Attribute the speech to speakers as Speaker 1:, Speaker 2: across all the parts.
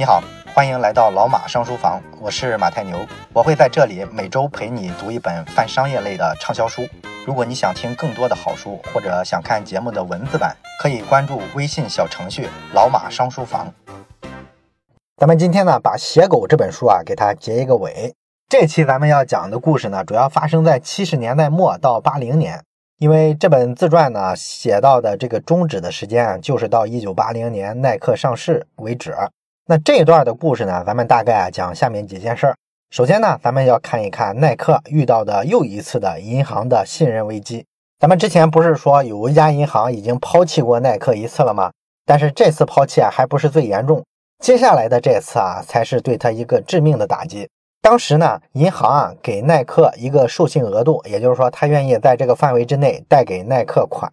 Speaker 1: 你好，欢迎来到老马商书房，我是马太牛，我会在这里每周陪你读一本泛商业类的畅销书。如果你想听更多的好书，或者想看节目的文字版，可以关注微信小程序“老马商书房”。咱们今天呢，把《写狗》这本书啊，给它结一个尾。这期咱们要讲的故事呢，主要发生在七十年代末到八零年，因为这本自传呢，写到的这个终止的时间就是到一九八零年耐克上市为止。那这一段的故事呢，咱们大概啊讲下面几件事儿。首先呢，咱们要看一看耐克遇到的又一次的银行的信任危机。咱们之前不是说有一家银行已经抛弃过耐克一次了吗？但是这次抛弃啊，还不是最严重，接下来的这次啊，才是对他一个致命的打击。当时呢，银行啊给耐克一个授信额度，也就是说，他愿意在这个范围之内贷给耐克款，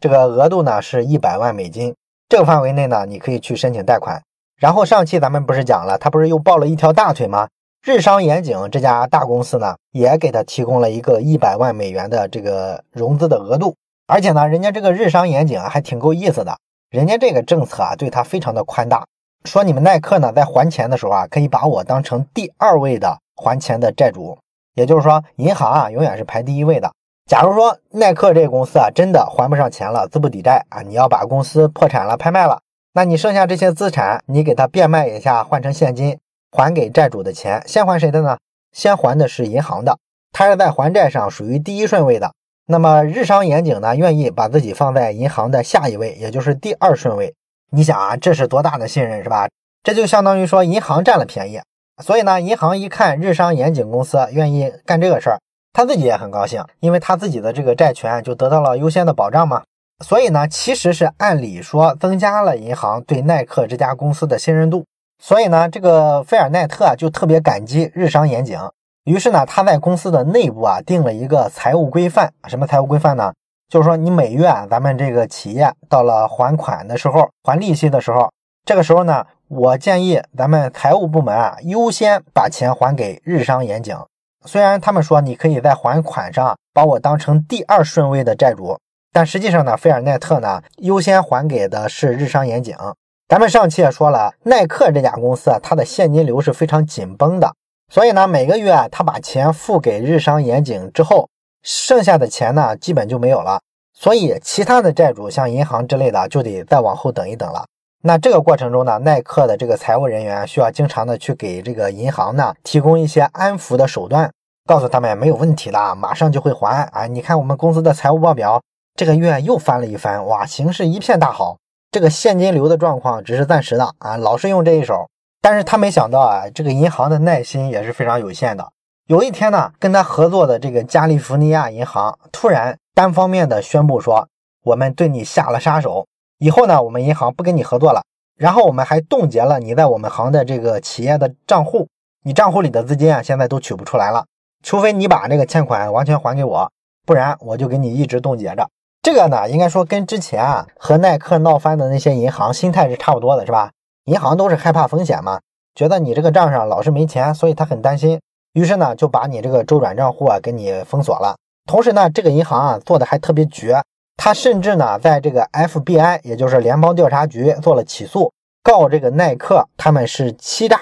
Speaker 1: 这个额度呢是一百万美金。这个范围内呢，你可以去申请贷款。然后上期咱们不是讲了，他不是又抱了一条大腿吗？日商严景这家大公司呢，也给他提供了一个一百万美元的这个融资的额度，而且呢，人家这个日商严景还挺够意思的，人家这个政策啊，对他非常的宽大，说你们耐克呢，在还钱的时候啊，可以把我当成第二位的还钱的债主，也就是说，银行啊，永远是排第一位的。假如说耐克这个公司啊，真的还不上钱了，资不抵债啊，你要把公司破产了，拍卖了。那你剩下这些资产，你给他变卖一下，换成现金还给债主的钱，先还谁的呢？先还的是银行的，他是在还债上属于第一顺位的。那么日商严井呢，愿意把自己放在银行的下一位，也就是第二顺位。你想啊，这是多大的信任是吧？这就相当于说银行占了便宜。所以呢，银行一看日商严井公司愿意干这个事儿，他自己也很高兴，因为他自己的这个债权就得到了优先的保障嘛。所以呢，其实是按理说增加了银行对耐克这家公司的信任度。所以呢，这个菲尔奈特啊就特别感激日商严谨。于是呢，他在公司的内部啊定了一个财务规范。什么财务规范呢？就是说你每月啊，咱们这个企业到了还款的时候，还利息的时候，这个时候呢，我建议咱们财务部门啊优先把钱还给日商严谨。虽然他们说你可以在还款上把我当成第二顺位的债主。但实际上呢，菲尔奈特呢优先还给的是日商严井。咱们上期也说了，耐克这家公司啊，它的现金流是非常紧绷的，所以呢，每个月他把钱付给日商严井之后，剩下的钱呢基本就没有了。所以其他的债主像银行之类的就得再往后等一等了。那这个过程中呢，耐克的这个财务人员需要经常的去给这个银行呢提供一些安抚的手段，告诉他们没有问题的，马上就会还啊！你看我们公司的财务报表。这个月又翻了一番，哇，形势一片大好。这个现金流的状况只是暂时的啊，老是用这一手。但是他没想到啊，这个银行的耐心也是非常有限的。有一天呢，跟他合作的这个加利福尼亚银行突然单方面的宣布说，我们对你下了杀手，以后呢，我们银行不跟你合作了。然后我们还冻结了你在我们行的这个企业的账户，你账户里的资金啊，现在都取不出来了，除非你把这个欠款完全还给我，不然我就给你一直冻结着。这个呢，应该说跟之前啊和耐克闹翻的那些银行心态是差不多的，是吧？银行都是害怕风险嘛，觉得你这个账上老是没钱，所以他很担心，于是呢就把你这个周转账户啊给你封锁了。同时呢，这个银行啊做的还特别绝，他甚至呢在这个 FBI，也就是联邦调查局做了起诉，告这个耐克他们是欺诈。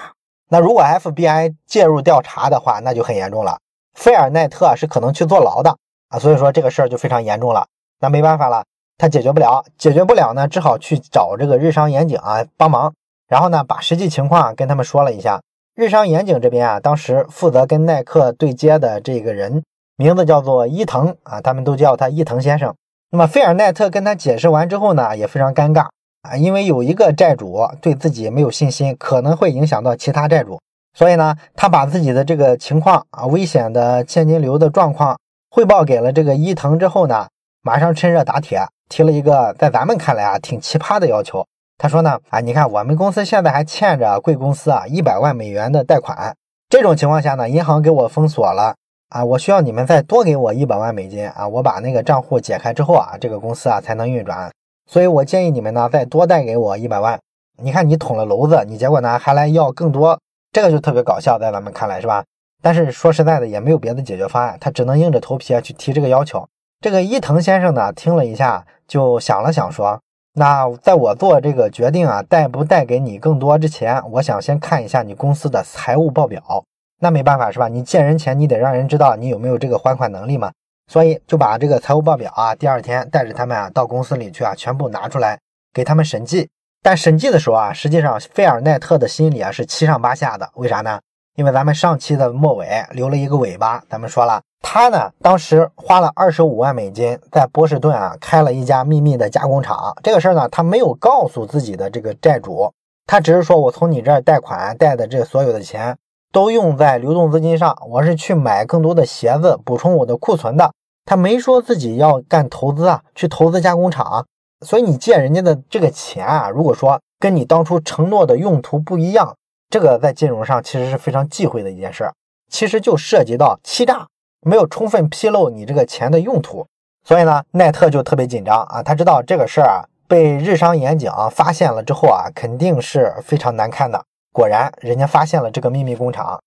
Speaker 1: 那如果 FBI 介入调查的话，那就很严重了，菲尔奈特是可能去坐牢的啊。所以说这个事儿就非常严重了。那没办法了，他解决不了，解决不了呢，只好去找这个日商严景啊帮忙。然后呢，把实际情况跟他们说了一下。日商严景这边啊，当时负责跟耐克对接的这个人名字叫做伊藤啊，他们都叫他伊藤先生。那么菲尔奈特跟他解释完之后呢，也非常尴尬啊，因为有一个债主对自己没有信心，可能会影响到其他债主，所以呢，他把自己的这个情况啊，危险的现金流的状况汇报给了这个伊藤之后呢。马上趁热打铁，提了一个在咱们看来啊挺奇葩的要求。他说呢，啊，你看我们公司现在还欠着贵公司啊一百万美元的贷款，这种情况下呢，银行给我封锁了啊，我需要你们再多给我一百万美金啊，我把那个账户解开之后啊，这个公司啊才能运转。所以我建议你们呢再多贷给我一百万。你看你捅了娄子，你结果呢还来要更多，这个就特别搞笑，在咱们看来是吧？但是说实在的，也没有别的解决方案，他只能硬着头皮啊去提这个要求。这个伊藤先生呢，听了一下，就想了想，说：“那在我做这个决定啊，带不带给你更多之前，我想先看一下你公司的财务报表。那没办法是吧？你借人钱，你得让人知道你有没有这个还款能力嘛。所以就把这个财务报表啊，第二天带着他们啊到公司里去啊，全部拿出来给他们审计。但审计的时候啊，实际上费尔奈特的心里啊是七上八下的。为啥呢？因为咱们上期的末尾留了一个尾巴，咱们说了。他呢，当时花了二十五万美金在波士顿啊开了一家秘密的加工厂。这个事儿呢，他没有告诉自己的这个债主，他只是说我从你这儿贷款贷的这所有的钱都用在流动资金上，我是去买更多的鞋子补充我的库存的。他没说自己要干投资啊，去投资加工厂。所以你借人家的这个钱啊，如果说跟你当初承诺的用途不一样，这个在金融上其实是非常忌讳的一件事儿，其实就涉及到欺诈。没有充分披露你这个钱的用途，所以呢，奈特就特别紧张啊。他知道这个事儿啊被日商严警发现了之后啊，肯定是非常难堪的。果然，人家发现了这个秘密工厂。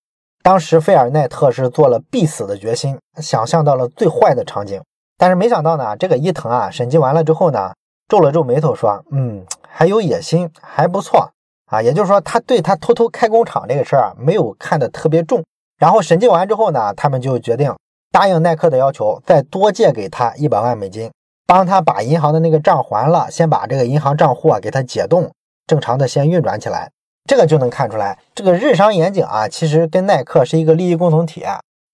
Speaker 1: 当时费尔奈特是做了必死的决心，想象到了最坏的场景。但是没想到呢，这个伊藤啊审计完了之后呢，皱了皱眉头说：“嗯，还有野心，还不错啊。”也就是说，他对他偷偷开工厂这个事儿啊，没有看得特别重。然后审计完之后呢，他们就决定。答应耐克的要求，再多借给他一百万美金，帮他把银行的那个账还了，先把这个银行账户啊给他解冻，正常的先运转起来。这个就能看出来，这个日商严谨啊，其实跟耐克是一个利益共同体。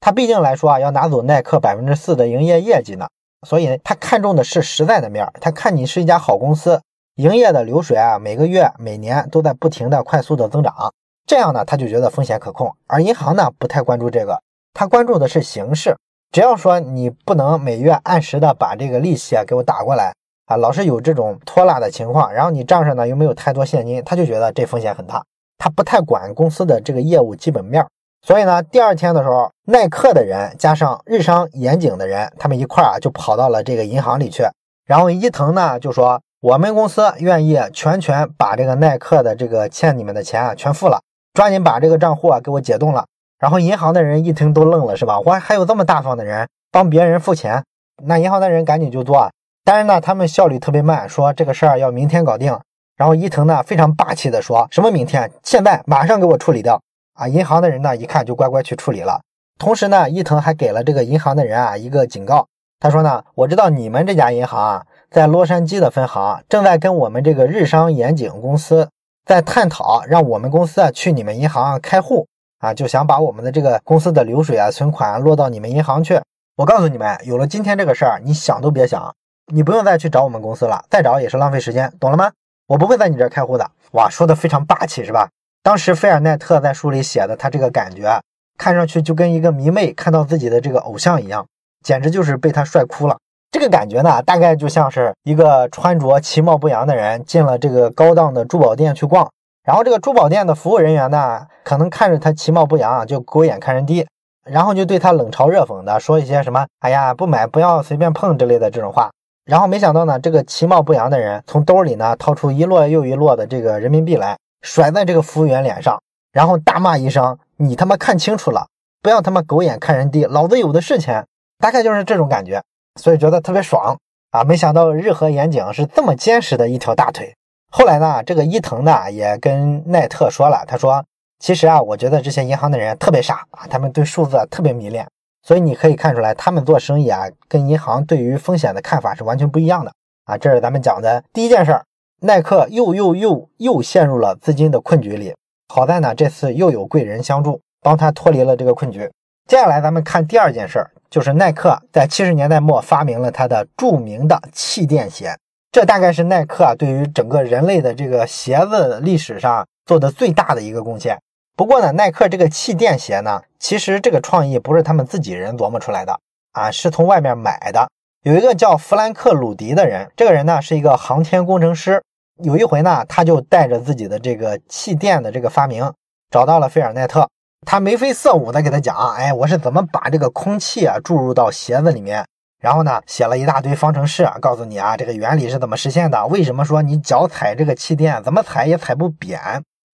Speaker 1: 他毕竟来说啊，要拿走耐克百分之四的营业业绩呢，所以他看重的是实在的面儿他看你是一家好公司，营业的流水啊，每个月、每年都在不停的快速的增长，这样呢，他就觉得风险可控。而银行呢，不太关注这个，他关注的是形式。只要说你不能每月按时的把这个利息啊给我打过来啊，老是有这种拖拉的情况，然后你账上呢又没有太多现金，他就觉得这风险很大，他不太管公司的这个业务基本面。所以呢，第二天的时候，耐克的人加上日商严谨的人，他们一块啊就跑到了这个银行里去。然后伊藤呢就说，我们公司愿意全权把这个耐克的这个欠你们的钱啊全付了，抓紧把这个账户啊给我解冻了。然后银行的人一听都愣了，是吧？我还有这么大方的人帮别人付钱？那银行的人赶紧就做，但是呢，他们效率特别慢，说这个事儿要明天搞定。然后伊藤呢非常霸气的说：“什么明天？现在马上给我处理掉！”啊，银行的人呢一看就乖乖去处理了。同时呢，伊藤还给了这个银行的人啊一个警告，他说呢：“我知道你们这家银行啊在洛杉矶的分行正在跟我们这个日商严井公司在探讨，让我们公司啊去你们银行开户。”啊，就想把我们的这个公司的流水啊、存款啊落到你们银行去。我告诉你们，有了今天这个事儿，你想都别想，你不用再去找我们公司了，再找也是浪费时间，懂了吗？我不会在你这儿开户的。哇，说的非常霸气，是吧？当时菲尔奈特在书里写的，他这个感觉，看上去就跟一个迷妹看到自己的这个偶像一样，简直就是被他帅哭了。这个感觉呢，大概就像是一个穿着其貌不扬的人进了这个高档的珠宝店去逛。然后这个珠宝店的服务人员呢，可能看着他其貌不扬，就狗眼看人低，然后就对他冷嘲热讽的说一些什么“哎呀，不买不要随便碰”之类的这种话。然后没想到呢，这个其貌不扬的人从兜里呢掏出一摞又一摞的这个人民币来，甩在这个服务员脸上，然后大骂一声：“你他妈看清楚了，不要他妈狗眼看人低，老子有的是钱。”大概就是这种感觉，所以觉得特别爽啊！没想到日和岩井是这么坚实的一条大腿。后来呢，这个伊藤呢也跟奈特说了，他说：“其实啊，我觉得这些银行的人特别傻啊，他们对数字特别迷恋，所以你可以看出来，他们做生意啊，跟银行对于风险的看法是完全不一样的啊。”这是咱们讲的第一件事儿，耐克又又又又陷入了资金的困局里。好在呢，这次又有贵人相助，帮他脱离了这个困局。接下来咱们看第二件事儿，就是耐克在七十年代末发明了他的著名的气垫鞋。这大概是耐克啊对于整个人类的这个鞋子历史上做的最大的一个贡献。不过呢，耐克这个气垫鞋呢，其实这个创意不是他们自己人琢磨出来的啊，是从外面买的。有一个叫弗兰克·鲁迪的人，这个人呢是一个航天工程师。有一回呢，他就带着自己的这个气垫的这个发明，找到了菲尔奈特，他眉飞色舞的给他讲，哎，我是怎么把这个空气啊注入到鞋子里面。然后呢，写了一大堆方程式，告诉你啊，这个原理是怎么实现的？为什么说你脚踩这个气垫，怎么踩也踩不扁？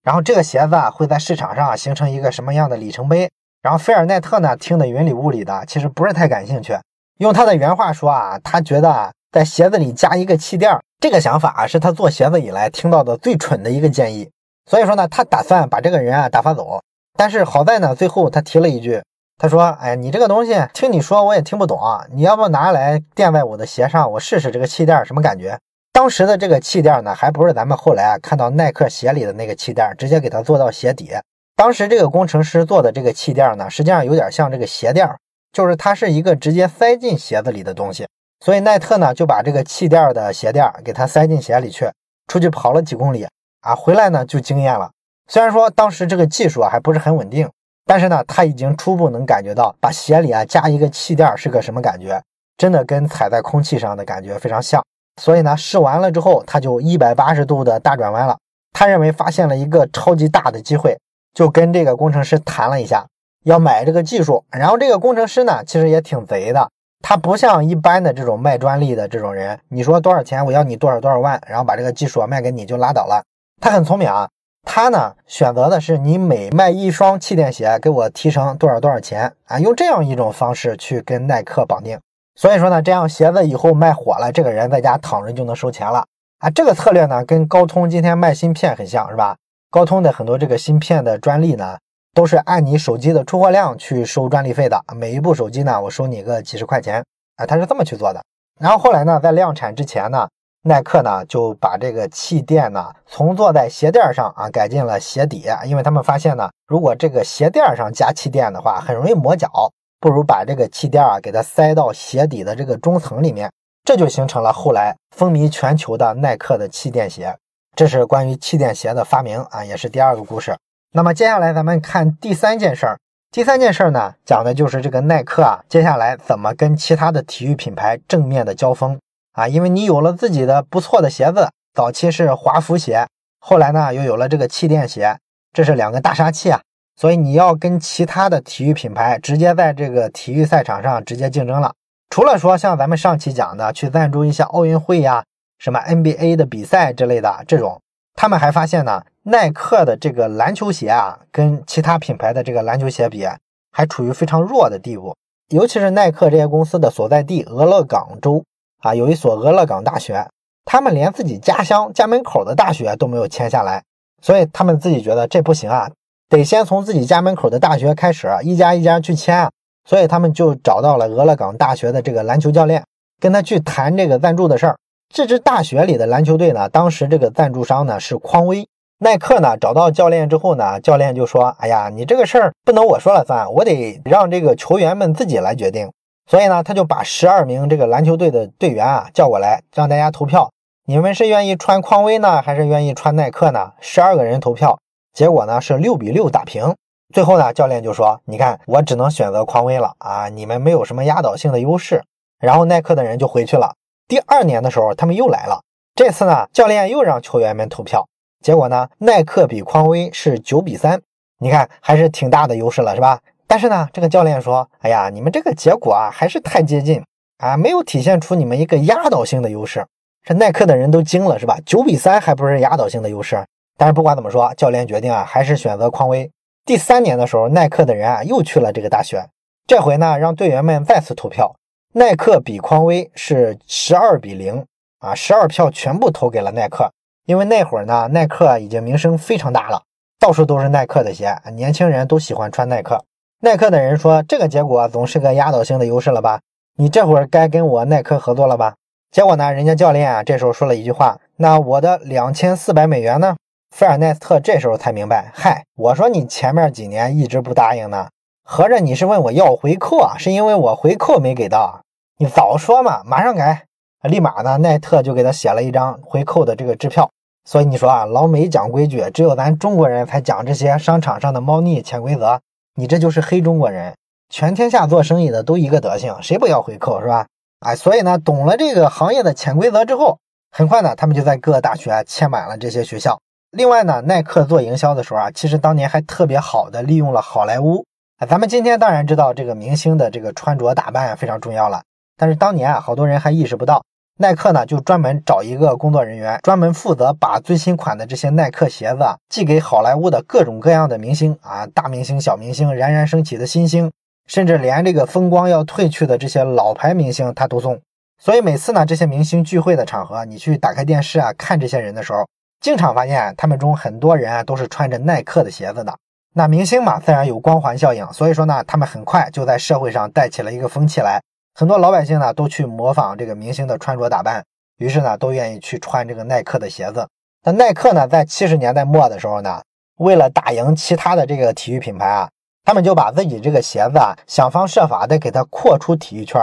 Speaker 1: 然后这个鞋子啊，会在市场上形成一个什么样的里程碑？然后菲尔奈特呢，听得云里雾里的，其实不是太感兴趣。用他的原话说啊，他觉得在鞋子里加一个气垫，这个想法啊是他做鞋子以来听到的最蠢的一个建议。所以说呢，他打算把这个人啊打发走。但是好在呢，最后他提了一句，他说：“哎，你这个东西听你说我也听不懂啊，你要不拿来垫在我的鞋上，我试试这个气垫什么感觉。”当时的这个气垫呢，还不是咱们后来啊看到耐克鞋里的那个气垫，直接给它做到鞋底。当时这个工程师做的这个气垫呢，实际上有点像这个鞋垫，就是它是一个直接塞进鞋子里的东西。所以耐特呢就把这个气垫的鞋垫给它塞进鞋里去，出去跑了几公里啊，回来呢就惊艳了。虽然说当时这个技术啊还不是很稳定，但是呢他已经初步能感觉到把鞋里啊加一个气垫是个什么感觉，真的跟踩在空气上的感觉非常像。所以呢试完了之后，他就一百八十度的大转弯了。他认为发现了一个超级大的机会，就跟这个工程师谈了一下，要买这个技术。然后这个工程师呢其实也挺贼的，他不像一般的这种卖专利的这种人，你说多少钱，我要你多少多少万，然后把这个技术卖给你就拉倒了。他很聪明啊。他呢选择的是你每卖一双气垫鞋给我提成多少多少钱啊？用这样一种方式去跟耐克绑定。所以说呢，这样鞋子以后卖火了，这个人在家躺着就能收钱了啊！这个策略呢，跟高通今天卖芯片很像，是吧？高通的很多这个芯片的专利呢，都是按你手机的出货量去收专利费的。每一部手机呢，我收你个几十块钱啊，他是这么去做的。然后后来呢，在量产之前呢。耐克呢就把这个气垫呢从坐在鞋垫上啊改进了鞋底，因为他们发现呢，如果这个鞋垫上加气垫的话，很容易磨脚，不如把这个气垫啊给它塞到鞋底的这个中层里面，这就形成了后来风靡全球的耐克的气垫鞋。这是关于气垫鞋的发明啊，也是第二个故事。那么接下来咱们看第三件事儿，第三件事儿呢讲的就是这个耐克啊，接下来怎么跟其他的体育品牌正面的交锋。啊，因为你有了自己的不错的鞋子，早期是华服鞋，后来呢又有了这个气垫鞋，这是两个大杀器啊，所以你要跟其他的体育品牌直接在这个体育赛场上直接竞争了。除了说像咱们上期讲的去赞助一下奥运会呀，什么 NBA 的比赛之类的这种，他们还发现呢，耐克的这个篮球鞋啊，跟其他品牌的这个篮球鞋比，还处于非常弱的地步，尤其是耐克这些公司的所在地俄勒冈州。啊，有一所俄勒冈大学，他们连自己家乡家门口的大学都没有签下来，所以他们自己觉得这不行啊，得先从自己家门口的大学开始，一家一家去签啊。所以他们就找到了俄勒冈大学的这个篮球教练，跟他去谈这个赞助的事儿。这支大学里的篮球队呢，当时这个赞助商呢是匡威。耐克呢找到教练之后呢，教练就说：“哎呀，你这个事儿不能我说了算，我得让这个球员们自己来决定。”所以呢，他就把十二名这个篮球队的队员啊叫过来，让大家投票。你们是愿意穿匡威呢，还是愿意穿耐克呢？十二个人投票，结果呢是六比六打平。最后呢，教练就说：“你看，我只能选择匡威了啊，你们没有什么压倒性的优势。”然后耐克的人就回去了。第二年的时候，他们又来了。这次呢，教练又让球员们投票，结果呢，耐克比匡威是九比三。你看，还是挺大的优势了，是吧？但是呢，这个教练说：“哎呀，你们这个结果啊，还是太接近啊，没有体现出你们一个压倒性的优势。”这耐克的人都惊了，是吧？九比三还不是压倒性的优势？但是不管怎么说，教练决定啊，还是选择匡威。第三年的时候，耐克的人啊又去了这个大学，这回呢，让队员们再次投票。耐克比匡威是十二比零啊，十二票全部投给了耐克，因为那会儿呢，耐克已经名声非常大了，到处都是耐克的鞋，年轻人都喜欢穿耐克。耐克的人说：“这个结果总是个压倒性的优势了吧？你这会儿该跟我耐克合作了吧？”结果呢，人家教练啊这时候说了一句话：“那我的两千四百美元呢？”菲尔奈斯特这时候才明白：“嗨，我说你前面几年一直不答应呢，合着你是问我要回扣啊？是因为我回扣没给到？你早说嘛，马上改！”立马呢，奈特就给他写了一张回扣的这个支票。所以你说啊，老美讲规矩，只有咱中国人才讲这些商场上的猫腻潜规则。你这就是黑中国人，全天下做生意的都一个德行，谁不要回扣是吧？哎，所以呢，懂了这个行业的潜规则之后，很快呢，他们就在各大学签满了这些学校。另外呢，耐克做营销的时候啊，其实当年还特别好的利用了好莱坞。啊，咱们今天当然知道这个明星的这个穿着打扮非常重要了，但是当年啊，好多人还意识不到。耐克呢，就专门找一个工作人员，专门负责把最新款的这些耐克鞋子寄给好莱坞的各种各样的明星啊，大明星、小明星、冉冉升起的新星，甚至连这个风光要褪去的这些老牌明星他都送。所以每次呢，这些明星聚会的场合，你去打开电视啊，看这些人的时候，经常发现他们中很多人啊都是穿着耐克的鞋子的。那明星嘛，自然有光环效应，所以说呢，他们很快就在社会上带起了一个风气来，很多老百姓呢都去模仿这个明星的穿着打扮，于是呢都愿意去穿这个耐克的鞋子。那耐克呢，在七十年代末的时候呢，为了打赢其他的这个体育品牌啊，他们就把自己这个鞋子啊想方设法的给它扩出体育圈。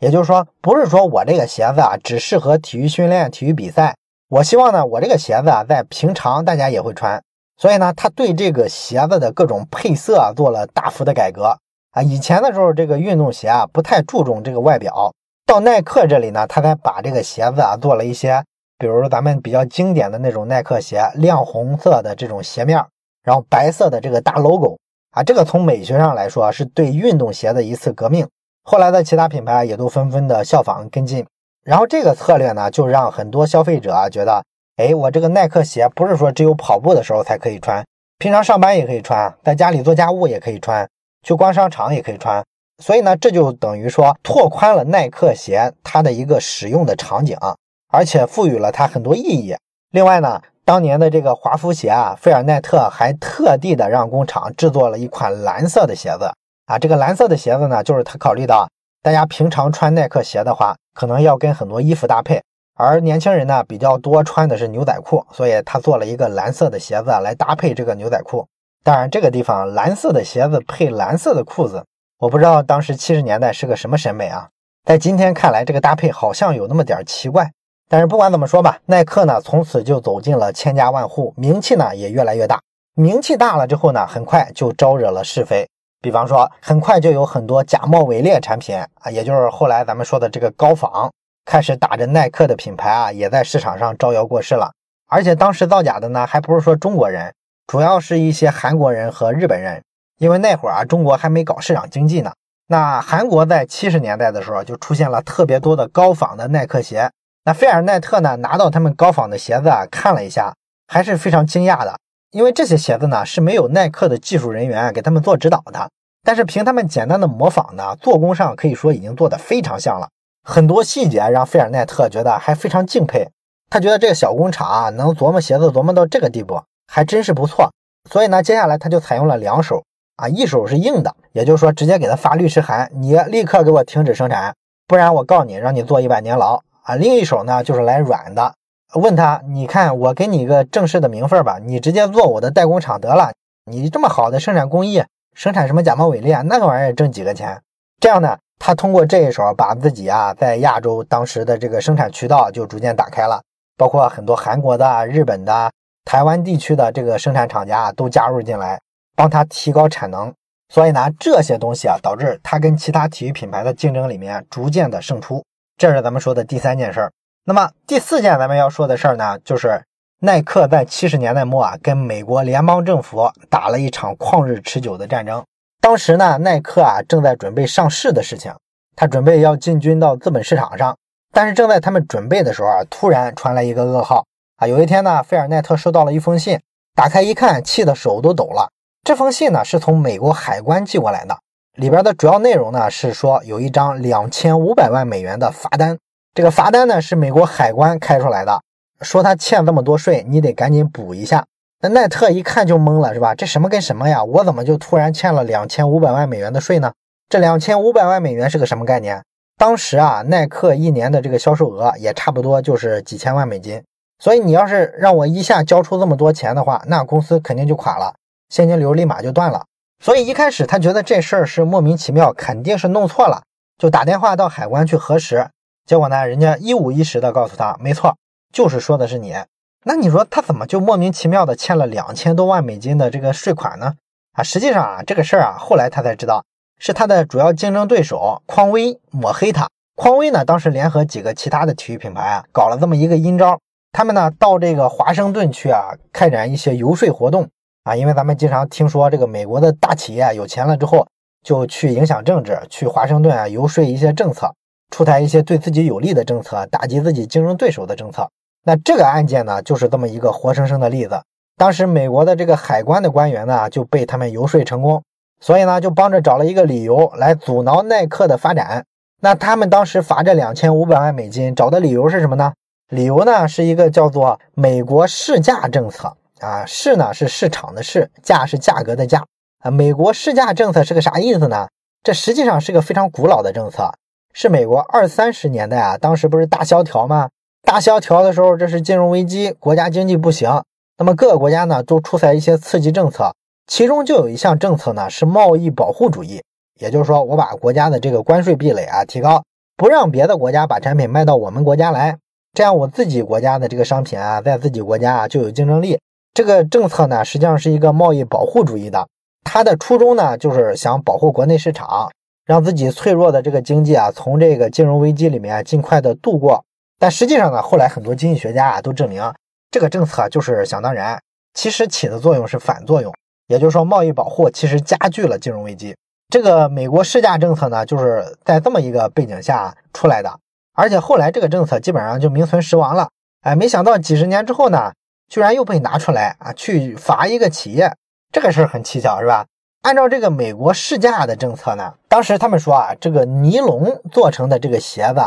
Speaker 1: 也就是说，不是说我这个鞋子啊只适合体育训练、体育比赛。我希望呢，我这个鞋子啊在平常大家也会穿。所以呢，他对这个鞋子的各种配色啊做了大幅的改革啊。以前的时候，这个运动鞋啊不太注重这个外表，到耐克这里呢，他才把这个鞋子啊做了一些，比如咱们比较经典的那种耐克鞋，亮红色的这种鞋面，然后白色的这个大 logo 啊，这个从美学上来说是对运动鞋的一次革命。后来的其他品牌也都纷纷的效仿跟进，然后这个策略呢，就让很多消费者啊觉得，哎，我这个耐克鞋不是说只有跑步的时候才可以穿，平常上班也可以穿，在家里做家务也可以穿，去逛商场也可以穿。所以呢，这就等于说拓宽了耐克鞋它的一个使用的场景，而且赋予了它很多意义。另外呢，当年的这个华夫鞋啊，菲尔奈特还特地的让工厂制作了一款蓝色的鞋子。啊，这个蓝色的鞋子呢，就是他考虑到大家平常穿耐克鞋的话，可能要跟很多衣服搭配，而年轻人呢比较多穿的是牛仔裤，所以他做了一个蓝色的鞋子来搭配这个牛仔裤。当然，这个地方蓝色的鞋子配蓝色的裤子，我不知道当时七十年代是个什么审美啊。在今天看来，这个搭配好像有那么点奇怪。但是不管怎么说吧，耐克呢从此就走进了千家万户，名气呢也越来越大。名气大了之后呢，很快就招惹了是非。比方说，很快就有很多假冒伪劣产品啊，也就是后来咱们说的这个高仿，开始打着耐克的品牌啊，也在市场上招摇过市了。而且当时造假的呢，还不是说中国人，主要是一些韩国人和日本人，因为那会儿啊，中国还没搞市场经济呢。那韩国在七十年代的时候，就出现了特别多的高仿的耐克鞋。那菲尔奈特呢，拿到他们高仿的鞋子啊，看了一下，还是非常惊讶的。因为这些鞋子呢是没有耐克的技术人员给他们做指导的，但是凭他们简单的模仿呢，做工上可以说已经做得非常像了。很多细节让菲尔奈特觉得还非常敬佩，他觉得这个小工厂啊能琢磨鞋子琢磨到这个地步，还真是不错。所以呢，接下来他就采用了两手啊，一手是硬的，也就是说直接给他发律师函，你立刻给我停止生产，不然我告你，让你坐一百年牢啊。另一手呢就是来软的。问他，你看我给你一个正式的名分吧，你直接做我的代工厂得了。你这么好的生产工艺，生产什么假冒伪劣，那个玩意儿挣几个钱？这样呢，他通过这一手，把自己啊在亚洲当时的这个生产渠道就逐渐打开了，包括很多韩国的、日本的、台湾地区的这个生产厂家啊都加入进来，帮他提高产能。所以呢，这些东西啊，导致他跟其他体育品牌的竞争里面逐渐的胜出。这是咱们说的第三件事儿。那么第四件咱们要说的事儿呢，就是耐克在七十年代末啊，跟美国联邦政府打了一场旷日持久的战争。当时呢，耐克啊正在准备上市的事情，他准备要进军到资本市场上。但是正在他们准备的时候啊，突然传来一个噩耗啊！有一天呢，菲尔奈特收到了一封信，打开一看，气得手都抖了。这封信呢是从美国海关寄过来的，里边的主要内容呢是说有一张两千五百万美元的罚单。这个罚单呢是美国海关开出来的，说他欠这么多税，你得赶紧补一下。那奈特一看就懵了，是吧？这什么跟什么呀？我怎么就突然欠了两千五百万美元的税呢？这两千五百万美元是个什么概念？当时啊，耐克一年的这个销售额也差不多就是几千万美金，所以你要是让我一下交出这么多钱的话，那公司肯定就垮了，现金流立马就断了。所以一开始他觉得这事儿是莫名其妙，肯定是弄错了，就打电话到海关去核实。结果呢，人家一五一十的告诉他，没错，就是说的是你。那你说他怎么就莫名其妙的欠了两千多万美金的这个税款呢？啊，实际上啊，这个事儿啊，后来他才知道，是他的主要竞争对手匡威抹黑他。匡威呢，当时联合几个其他的体育品牌啊，搞了这么一个阴招，他们呢到这个华盛顿去啊，开展一些游说活动啊，因为咱们经常听说这个美国的大企业有钱了之后，就去影响政治，去华盛顿啊游说一些政策。出台一些对自己有利的政策，打击自己竞争对手的政策。那这个案件呢，就是这么一个活生生的例子。当时美国的这个海关的官员呢，就被他们游说成功，所以呢，就帮着找了一个理由来阻挠耐克的发展。那他们当时罚这两千五百万美金，找的理由是什么呢？理由呢是一个叫做美国市价政策啊，市呢是市场的市，价是价格的价啊。美国市价政策是个啥意思呢？这实际上是个非常古老的政策，是美国二三十年代啊，当时不是大萧条吗？大萧条的时候，这是金融危机，国家经济不行，那么各个国家呢都出台一些刺激政策，其中就有一项政策呢是贸易保护主义。也就是说，我把国家的这个关税壁垒啊提高，不让别的国家把产品卖到我们国家来，这样我自己国家的这个商品啊，在自己国家啊就有竞争力。这个政策呢，实际上是一个贸易保护主义的，它的初衷呢，就是想保护国内市场，让自己脆弱的这个经济啊，从这个金融危机里面尽快的度过。但实际上呢，后来很多经济学家啊都证明，这个政策就是想当然，其实起的作用是反作用。也就是说，贸易保护其实加剧了金融危机。这个美国市价政策呢，就是在这么一个背景下出来的，而且后来这个政策基本上就名存实亡了。哎，没想到几十年之后呢，居然又被拿出来啊，去罚一个企业，这个事儿很蹊跷，是吧？按照这个美国市价的政策呢，当时他们说啊，这个尼龙做成的这个鞋子，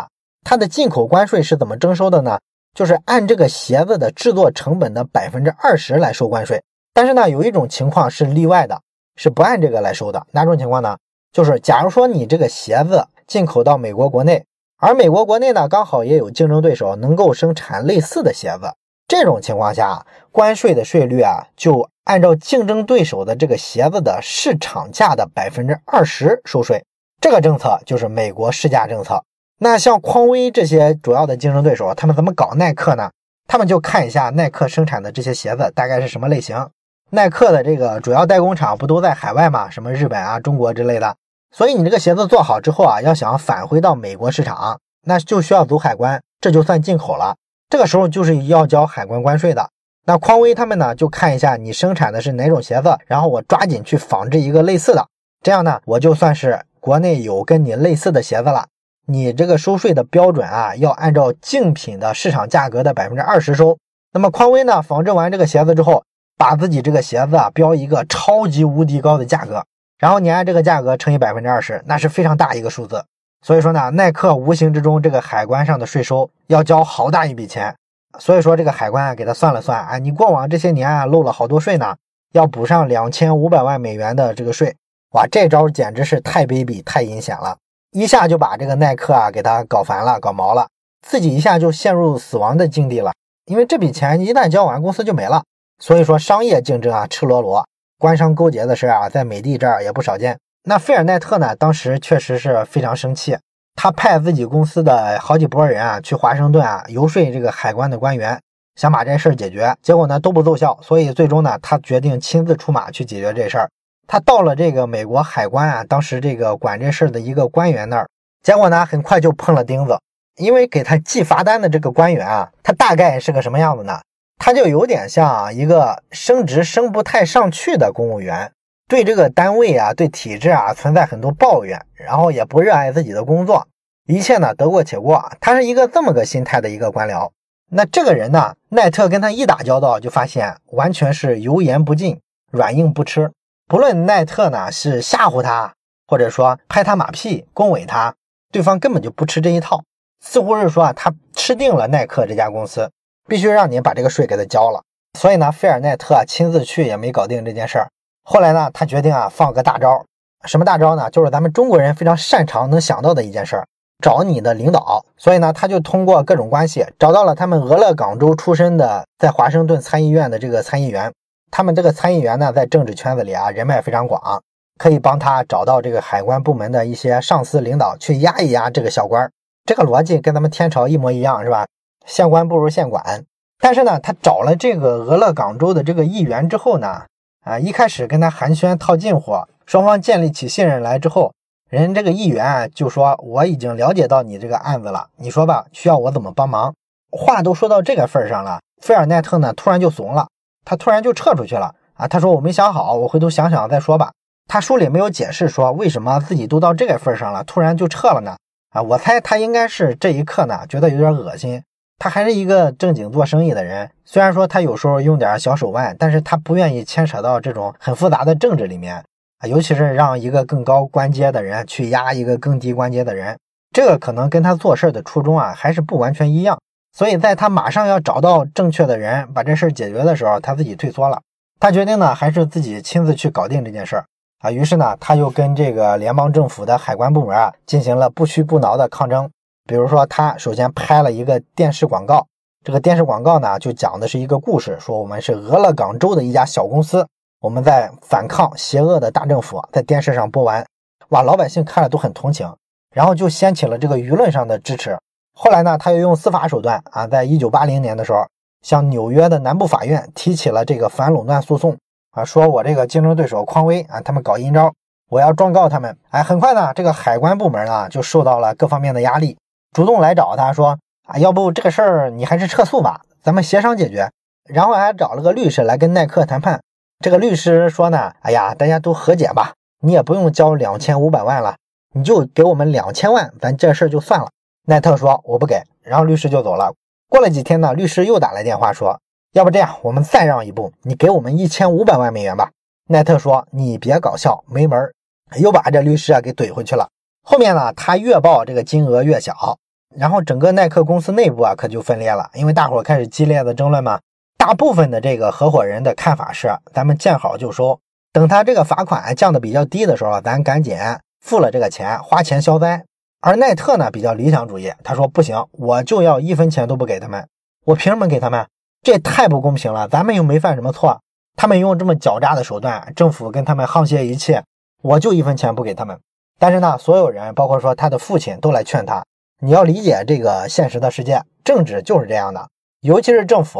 Speaker 1: 它的进口关税是怎么征收的呢？就是按这个鞋子的制作成本的百分之二十来收关税。但是呢，有一种情况是例外的。是不按这个来收的，哪种情况呢？就是假如说你这个鞋子进口到美国国内，而美国国内呢刚好也有竞争对手能够生产类似的鞋子，这种情况下，关税的税率啊就按照竞争对手的这个鞋子的市场价的百分之二十收税。这个政策就是美国市价政策。那像匡威这些主要的竞争对手，他们怎么搞耐克呢？他们就看一下耐克生产的这些鞋子大概是什么类型。耐克的这个主要代工厂不都在海外吗？什么日本啊、中国之类的。所以你这个鞋子做好之后啊，要想返回到美国市场，那就需要走海关，这就算进口了。这个时候就是要交海关关税的。那匡威他们呢，就看一下你生产的是哪种鞋子，然后我抓紧去仿制一个类似的，这样呢，我就算是国内有跟你类似的鞋子了。你这个收税的标准啊，要按照竞品的市场价格的百分之二十收。那么匡威呢，仿制完这个鞋子之后。把自己这个鞋子啊标一个超级无敌高的价格，然后你按这个价格乘以百分之二十，那是非常大一个数字。所以说呢，耐克无形之中这个海关上的税收要交好大一笔钱。所以说这个海关啊给他算了算，啊，你过往这些年啊漏了好多税呢，要补上两千五百万美元的这个税。哇，这招简直是太卑鄙、太阴险了，一下就把这个耐克啊给他搞烦了、搞毛了，自己一下就陷入死亡的境地了。因为这笔钱一旦交完，公司就没了。所以说，商业竞争啊，赤裸裸，官商勾结的事啊，在美帝这儿也不少见。那费尔奈特呢，当时确实是非常生气，他派自己公司的好几拨人啊，去华盛顿啊，游说这个海关的官员，想把这事儿解决。结果呢，都不奏效，所以最终呢，他决定亲自出马去解决这事儿。他到了这个美国海关啊，当时这个管这事儿的一个官员那儿，结果呢，很快就碰了钉子，因为给他寄罚单的这个官员啊，他大概是个什么样子呢？他就有点像一个升职升不太上去的公务员，对这个单位啊，对体制啊存在很多抱怨，然后也不热爱自己的工作，一切呢得过且过。他是一个这么个心态的一个官僚。那这个人呢，奈特跟他一打交道，就发现完全是油盐不进，软硬不吃。不论奈特呢是吓唬他，或者说拍他马屁恭维他，对方根本就不吃这一套，似乎是说啊，他吃定了耐克这家公司。必须让你把这个税给他交了，所以呢，菲尔奈特亲自去也没搞定这件事儿。后来呢，他决定啊，放个大招。什么大招呢？就是咱们中国人非常擅长能想到的一件事儿，找你的领导。所以呢，他就通过各种关系找到了他们俄勒冈州出身的，在华盛顿参议院的这个参议员。他们这个参议员呢，在政治圈子里啊，人脉非常广，可以帮他找到这个海关部门的一些上司领导，去压一压这个小官。这个逻辑跟咱们天朝一模一样，是吧？县官不如县管，但是呢，他找了这个俄勒冈州的这个议员之后呢，啊，一开始跟他寒暄套近乎，双方建立起信任来之后，人这个议员啊就说我已经了解到你这个案子了，你说吧，需要我怎么帮忙？话都说到这个份上了，菲尔奈特呢突然就怂了，他突然就撤出去了啊，他说我没想好，我回头想想再说吧。他书里没有解释说为什么自己都到这个份上了，突然就撤了呢？啊，我猜他应该是这一刻呢觉得有点恶心。他还是一个正经做生意的人，虽然说他有时候用点小手腕，但是他不愿意牵扯到这种很复杂的政治里面啊，尤其是让一个更高官阶的人去压一个更低官阶的人，这个可能跟他做事的初衷啊还是不完全一样。所以在他马上要找到正确的人把这事解决的时候，他自己退缩了。他决定呢，还是自己亲自去搞定这件事儿啊。于是呢，他又跟这个联邦政府的海关部门啊进行了不屈不挠的抗争。比如说，他首先拍了一个电视广告，这个电视广告呢就讲的是一个故事，说我们是俄勒冈州的一家小公司，我们在反抗邪恶的大政府。在电视上播完，哇，老百姓看了都很同情，然后就掀起了这个舆论上的支持。后来呢，他又用司法手段啊，在一九八零年的时候，向纽约的南部法院提起了这个反垄断诉讼啊，说我这个竞争对手匡威啊，他们搞阴招，我要状告他们。哎，很快呢，这个海关部门呢就受到了各方面的压力，主动来找他说啊，要不这个事儿你还是撤诉吧，咱们协商解决。然后还找了个律师来跟耐克谈判。这个律师说呢，哎呀，大家都和解吧，你也不用交两千五百万了，你就给我们两千万，咱这事儿就算了。奈特说：“我不给。”然后律师就走了。过了几天呢，律师又打来电话说：“要不这样，我们再让一步，你给我们一千五百万美元吧。”奈特说：“你别搞笑，没门儿。”又把这律师啊给怼回去了。后面呢，他越报这个金额越小，然后整个耐克公司内部啊可就分裂了，因为大伙开始激烈的争论嘛。大部分的这个合伙人的看法是：咱们见好就收，等他这个罚款降的比较低的时候，咱赶紧付了这个钱，花钱消灾。而奈特呢比较理想主义，他说不行，我就要一分钱都不给他们，我凭什么给他们？这太不公平了，咱们又没犯什么错，他们用这么狡诈的手段，政府跟他们沆瀣一气，我就一分钱不给他们。但是呢，所有人，包括说他的父亲，都来劝他，你要理解这个现实的世界，政治就是这样的，尤其是政府，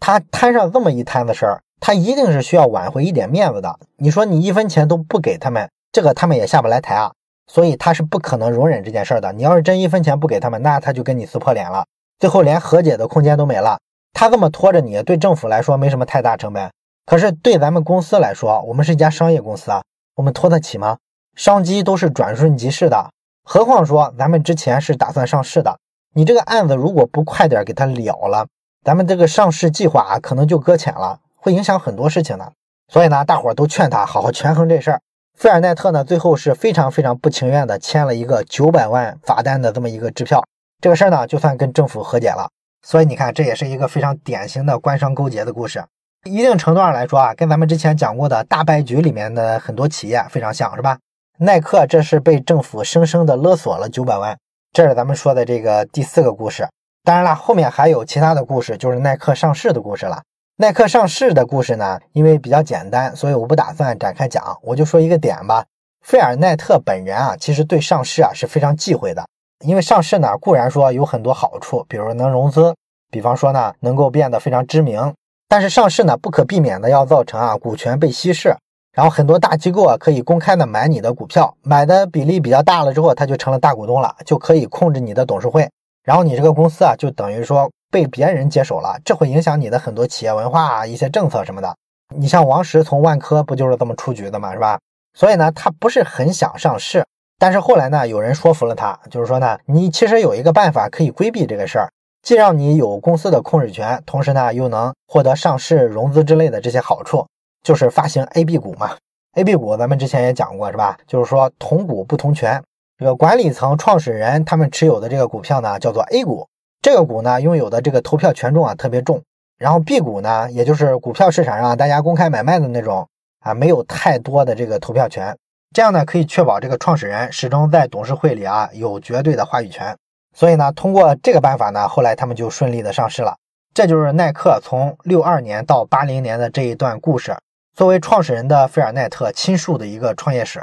Speaker 1: 他摊上这么一摊子事儿，他一定是需要挽回一点面子的。你说你一分钱都不给他们，这个他们也下不来台啊。所以他是不可能容忍这件事儿的。你要是真一分钱不给他们，那他就跟你撕破脸了，最后连和解的空间都没了。他这么拖着你，对政府来说没什么太大成本，可是对咱们公司来说，我们是一家商业公司啊，我们拖得起吗？商机都是转瞬即逝的，何况说咱们之前是打算上市的，你这个案子如果不快点给他了了，咱们这个上市计划啊，可能就搁浅了，会影响很多事情的。所以呢，大伙都劝他好好权衡这事儿。费尔奈特呢，最后是非常非常不情愿的签了一个九百万罚单的这么一个支票。这个事儿呢，就算跟政府和解了。所以你看，这也是一个非常典型的官商勾结的故事。一定程度上来说啊，跟咱们之前讲过的大败局里面的很多企业非常像是吧？耐克这是被政府生生的勒索了九百万，这是咱们说的这个第四个故事。当然了，后面还有其他的故事，就是耐克上市的故事了。耐克上市的故事呢，因为比较简单，所以我不打算展开讲，我就说一个点吧。费尔奈特本人啊，其实对上市啊是非常忌讳的，因为上市呢固然说有很多好处，比如能融资，比方说呢能够变得非常知名，但是上市呢不可避免的要造成啊股权被稀释，然后很多大机构啊可以公开的买你的股票，买的比例比较大了之后，他就成了大股东了，就可以控制你的董事会，然后你这个公司啊就等于说。被别人接手了，这会影响你的很多企业文化啊，一些政策什么的。你像王石从万科不就是这么出局的嘛，是吧？所以呢，他不是很想上市。但是后来呢，有人说服了他，就是说呢，你其实有一个办法可以规避这个事儿，既让你有公司的控制权，同时呢，又能获得上市融资之类的这些好处，就是发行 A、B 股嘛。A、B 股咱们之前也讲过，是吧？就是说同股不同权，这个管理层、创始人他们持有的这个股票呢，叫做 A 股。这个股呢，拥有的这个投票权重啊特别重，然后 B 股呢，也就是股票市场上大家公开买卖的那种啊，没有太多的这个投票权，这样呢可以确保这个创始人始终在董事会里啊有绝对的话语权。所以呢，通过这个办法呢，后来他们就顺利的上市了。这就是耐克从六二年到八零年的这一段故事。作为创始人的费尔奈特亲述的一个创业史。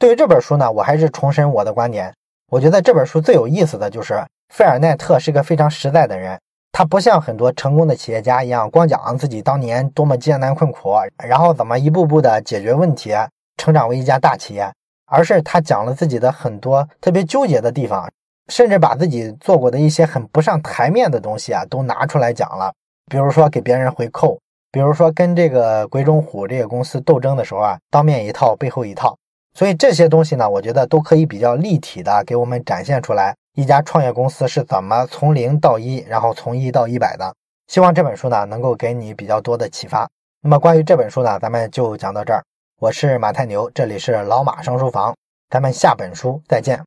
Speaker 1: 对于这本书呢，我还是重申我的观点，我觉得这本书最有意思的就是。费尔奈特是个非常实在的人，他不像很多成功的企业家一样，光讲自己当年多么艰难困苦，然后怎么一步步的解决问题，成长为一家大企业，而是他讲了自己的很多特别纠结的地方，甚至把自己做过的一些很不上台面的东西啊，都拿出来讲了。比如说给别人回扣，比如说跟这个鬼冢虎这个公司斗争的时候啊，当面一套背后一套。所以这些东西呢，我觉得都可以比较立体的给我们展现出来。一家创业公司是怎么从零到一，然后从一到一百的？希望这本书呢能够给你比较多的启发。那么关于这本书呢，咱们就讲到这儿。我是马太牛，这里是老马上书房，咱们下本书再见。